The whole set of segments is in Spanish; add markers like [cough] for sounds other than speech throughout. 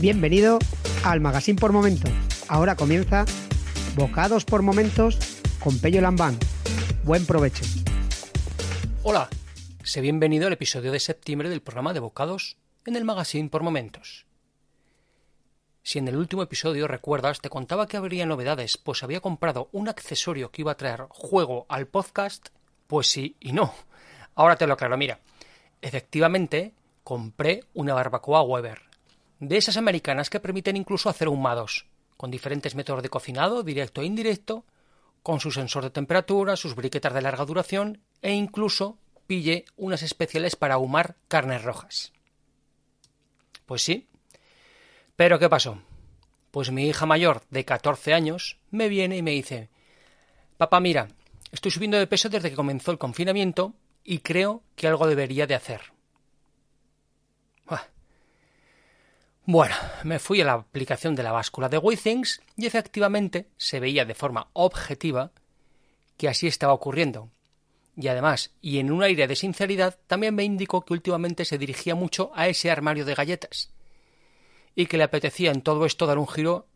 Bienvenido al Magazine por Momentos. Ahora comienza Bocados por Momentos con Pello Lambán. Buen provecho. Hola, sé bienvenido al episodio de septiembre del programa de Bocados en el Magazine por Momentos. Si en el último episodio recuerdas, te contaba que habría novedades, pues había comprado un accesorio que iba a traer juego al podcast, pues sí y no. Ahora te lo aclaro, mira. Efectivamente, compré una barbacoa Weber, de esas americanas que permiten incluso hacer ahumados, con diferentes métodos de cocinado, directo e indirecto, con su sensor de temperatura, sus briquetas de larga duración e incluso pille unas especiales para ahumar carnes rojas. Pues sí. Pero ¿qué pasó? Pues mi hija mayor, de 14 años, me viene y me dice, Papá, mira, estoy subiendo de peso desde que comenzó el confinamiento y creo que algo debería de hacer. Bueno, me fui a la aplicación de la báscula de Withings y efectivamente se veía de forma objetiva que así estaba ocurriendo. Y además, y en un aire de sinceridad, también me indicó que últimamente se dirigía mucho a ese armario de galletas y que le apetecía en todo esto dar un giro,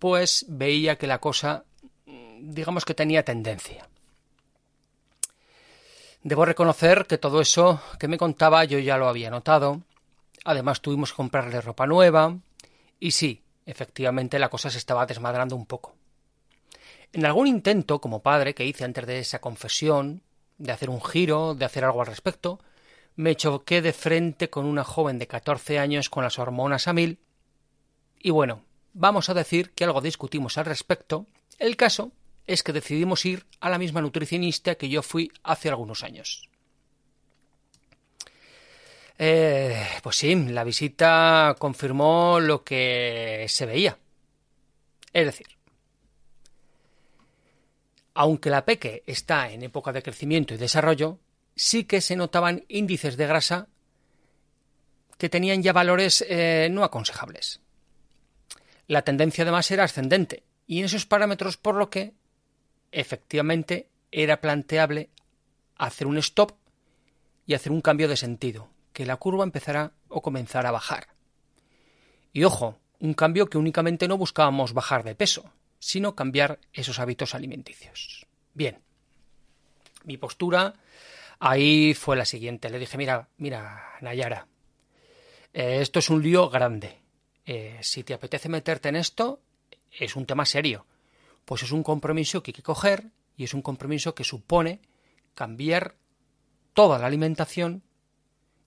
pues veía que la cosa, digamos que tenía tendencia. Debo reconocer que todo eso que me contaba yo ya lo había notado, Además tuvimos que comprarle ropa nueva. Y sí, efectivamente la cosa se estaba desmadrando un poco. En algún intento, como padre, que hice antes de esa confesión, de hacer un giro, de hacer algo al respecto, me choqué de frente con una joven de 14 años con las hormonas a mil. Y bueno, vamos a decir que algo discutimos al respecto. El caso es que decidimos ir a la misma nutricionista que yo fui hace algunos años. Eh, pues sí, la visita confirmó lo que se veía. Es decir, aunque la peque está en época de crecimiento y desarrollo, sí que se notaban índices de grasa que tenían ya valores eh, no aconsejables. La tendencia además era ascendente y en esos parámetros por lo que efectivamente era planteable hacer un stop y hacer un cambio de sentido, que la curva empezará o comenzará a bajar. Y ojo, un cambio que únicamente no buscábamos bajar de peso, sino cambiar esos hábitos alimenticios. Bien, mi postura ahí fue la siguiente. Le dije, mira, mira, Nayara, eh, esto es un lío grande. Eh, si te apetece meterte en esto, es un tema serio. Pues es un compromiso que hay que coger y es un compromiso que supone cambiar toda la alimentación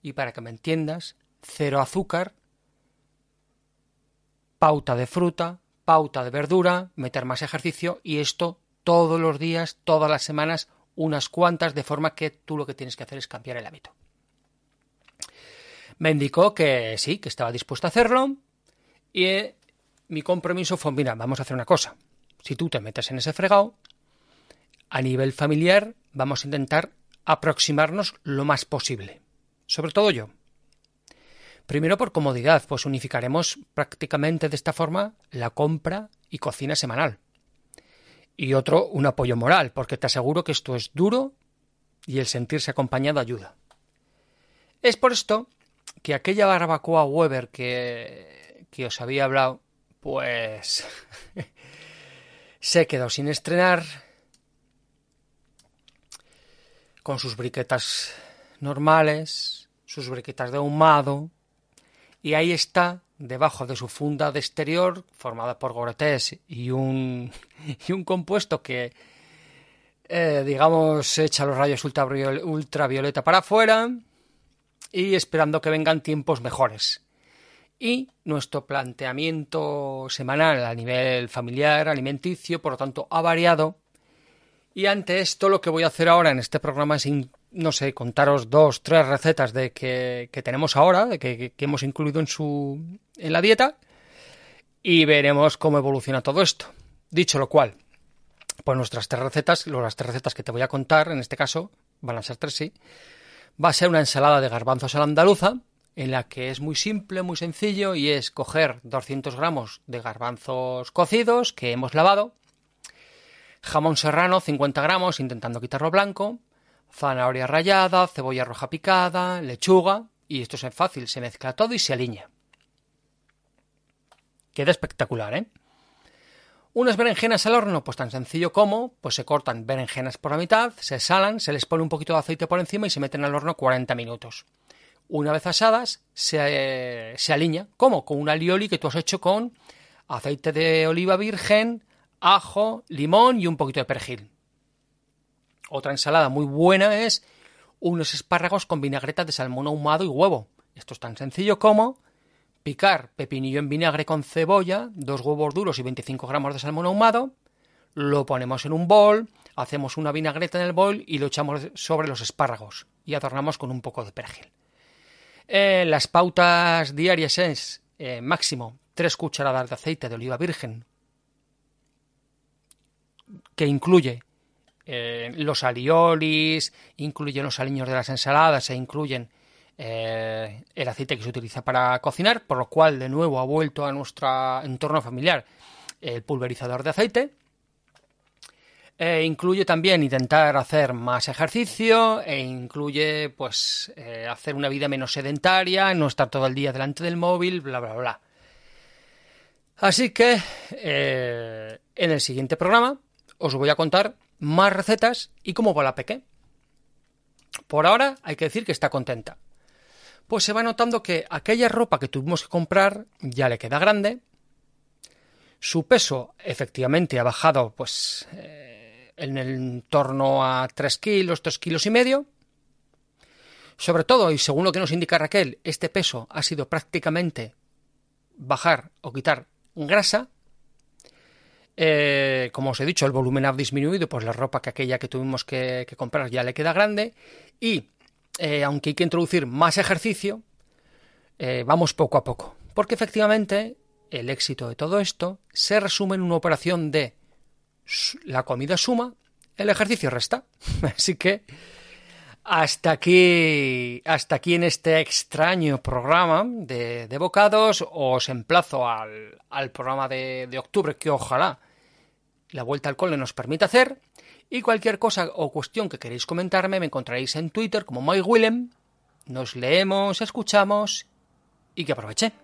y para que me entiendas, cero azúcar, pauta de fruta, pauta de verdura, meter más ejercicio y esto todos los días, todas las semanas, unas cuantas, de forma que tú lo que tienes que hacer es cambiar el hábito. Me indicó que sí, que estaba dispuesto a hacerlo y eh, mi compromiso fue, mira, vamos a hacer una cosa. Si tú te metes en ese fregado, a nivel familiar vamos a intentar aproximarnos lo más posible sobre todo yo. Primero por comodidad, pues unificaremos prácticamente de esta forma la compra y cocina semanal. Y otro, un apoyo moral, porque te aseguro que esto es duro y el sentirse acompañado ayuda. Es por esto que aquella barbacoa Weber que, que os había hablado, pues [laughs] se quedó sin estrenar, con sus briquetas normales, sus briquetas de ahumado, y ahí está, debajo de su funda de exterior, formada por Goretés y un, [laughs] y un compuesto que, eh, digamos, echa los rayos ultravioleta para afuera, y esperando que vengan tiempos mejores. y nuestro planteamiento semanal a nivel familiar, alimenticio, por lo tanto, ha variado. Y ante esto, lo que voy a hacer ahora en este programa es, no sé, contaros dos, tres recetas de que, tenemos ahora, de que, que, hemos incluido en, su, en la dieta, y veremos cómo evoluciona todo esto. Dicho lo cual, pues nuestras tres recetas, las tres recetas que te voy a contar, en este caso, van a ser tres, sí, va a ser una ensalada de garbanzos a la andaluza, en la que es muy simple, muy sencillo, y es coger 200 gramos de garbanzos cocidos que hemos lavado, jamón serrano 50 gramos, intentando quitarlo blanco, zanahoria rallada, cebolla roja picada, lechuga, y esto es fácil, se mezcla todo y se alinea. Queda espectacular, ¿eh? Unas berenjenas al horno, pues tan sencillo como, pues se cortan berenjenas por la mitad, se salan, se les pone un poquito de aceite por encima y se meten al horno 40 minutos. Una vez asadas, se, se alinea. ¿Cómo? Con un alioli que tú has hecho con aceite de oliva virgen, ajo, limón y un poquito de perejil. Otra ensalada muy buena es unos espárragos con vinagreta de salmón ahumado y huevo. Esto es tan sencillo como picar pepinillo en vinagre con cebolla, dos huevos duros y 25 gramos de salmón ahumado, lo ponemos en un bol, hacemos una vinagreta en el bol y lo echamos sobre los espárragos y adornamos con un poco de perejil. Eh, las pautas diarias es eh, máximo 3 cucharadas de aceite de oliva virgen que incluye eh, los aliolis, incluye los aliños de las ensaladas e incluyen eh, el aceite que se utiliza para cocinar, por lo cual de nuevo ha vuelto a nuestro entorno familiar el pulverizador de aceite. E incluye también intentar hacer más ejercicio e incluye pues eh, hacer una vida menos sedentaria, no estar todo el día delante del móvil, bla bla bla. Así que en el siguiente programa os voy a contar más recetas y cómo va la peque. Por ahora hay que decir que está contenta pues se va notando que aquella ropa que tuvimos que comprar ya le queda grande. Su peso efectivamente ha bajado pues eh, en el torno a 3 kilos, 3 kilos y medio. Sobre todo, y según lo que nos indica Raquel, este peso ha sido prácticamente bajar o quitar grasa. Eh, como os he dicho, el volumen ha disminuido, pues la ropa que aquella que tuvimos que comprar ya le queda grande. Y eh, aunque hay que introducir más ejercicio, eh, vamos poco a poco. Porque efectivamente el éxito de todo esto se resume en una operación de la comida suma, el ejercicio resta. [laughs] Así que hasta aquí, hasta aquí en este extraño programa de, bocados, os emplazo al, programa de, de octubre que ojalá la vuelta al cole nos permita hacer. Y cualquier cosa o cuestión que queréis comentarme me encontraréis en Twitter como MyWillem. Nos leemos, escuchamos y que aproveche.